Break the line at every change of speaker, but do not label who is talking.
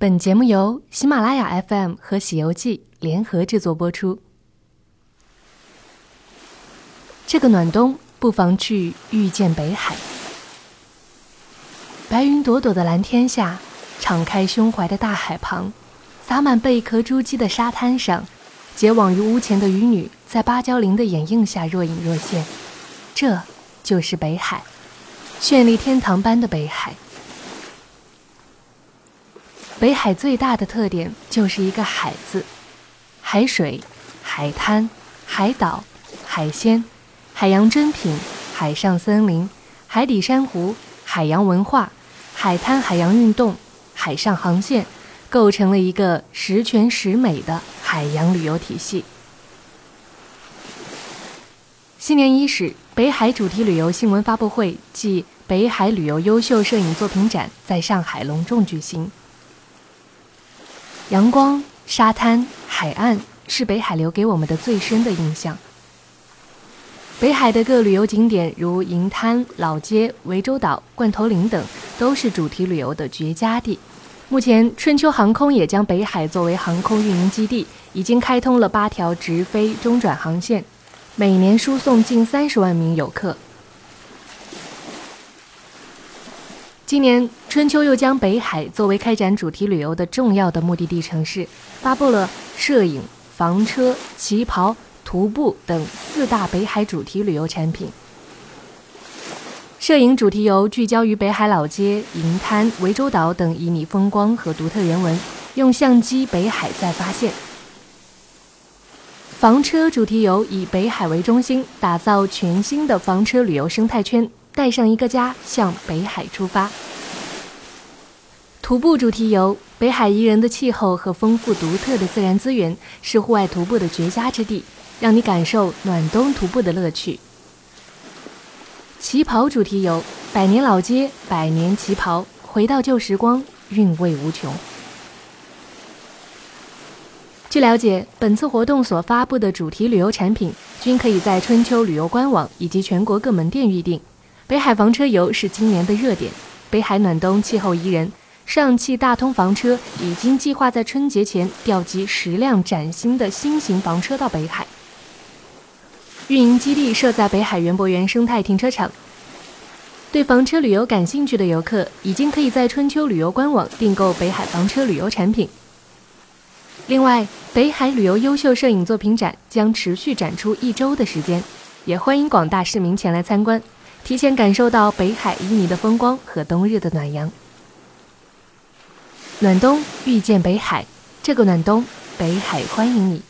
本节目由喜马拉雅 FM 和《喜游记》联合制作播出。这个暖冬，不妨去遇见北海。白云朵朵的蓝天下，敞开胸怀的大海旁，洒满贝壳珠玑的沙滩上，结网于屋前的渔女在芭蕉林的掩映下若隐若现。这就是北海，绚丽天堂般的北海。北海最大的特点就是一个“海”字，海水、海滩、海岛、海鲜、海洋珍品、海上森林、海底珊瑚、海洋文化、海滩海洋运动、海上航线，构成了一个十全十美的海洋旅游体系。新年伊始，北海主题旅游新闻发布会暨北海旅游优秀摄影作品展在上海隆重举行。阳光、沙滩、海岸是北海留给我们的最深的印象。北海的各旅游景点如银滩、老街、涠洲岛、罐头岭等，都是主题旅游的绝佳地。目前，春秋航空也将北海作为航空运营基地，已经开通了八条直飞中转航线，每年输送近三十万名游客。今年春秋又将北海作为开展主题旅游的重要的目的地城市，发布了摄影、房车、旗袍、徒步等四大北海主题旅游产品。摄影主题游聚焦于北海老街、银滩、涠洲岛等旖旎风光和独特人文，用相机北海再发现。房车主题游以北海为中心，打造全新的房车旅游生态圈。带上一个家，向北海出发。徒步主题游，北海宜人的气候和丰富独特的自然资源是户外徒步的绝佳之地，让你感受暖冬徒步的乐趣。旗袍主题游，百年老街，百年旗袍，回到旧时光，韵味无穷。据了解，本次活动所发布的主题旅游产品均可以在春秋旅游官网以及全国各门店预订。北海房车游是今年的热点。北海暖冬，气候宜人，上汽大通房车已经计划在春节前调集十辆崭新的新型房车到北海。运营基地设在北海园博园生态停车场。对房车旅游感兴趣的游客，已经可以在春秋旅游官网订购北海房车旅游产品。另外，北海旅游优秀摄影作品展将持续展出一周的时间，也欢迎广大市民前来参观。提前感受到北海旖旎的风光和冬日的暖阳。暖冬遇见北海，这个暖冬，北海欢迎你。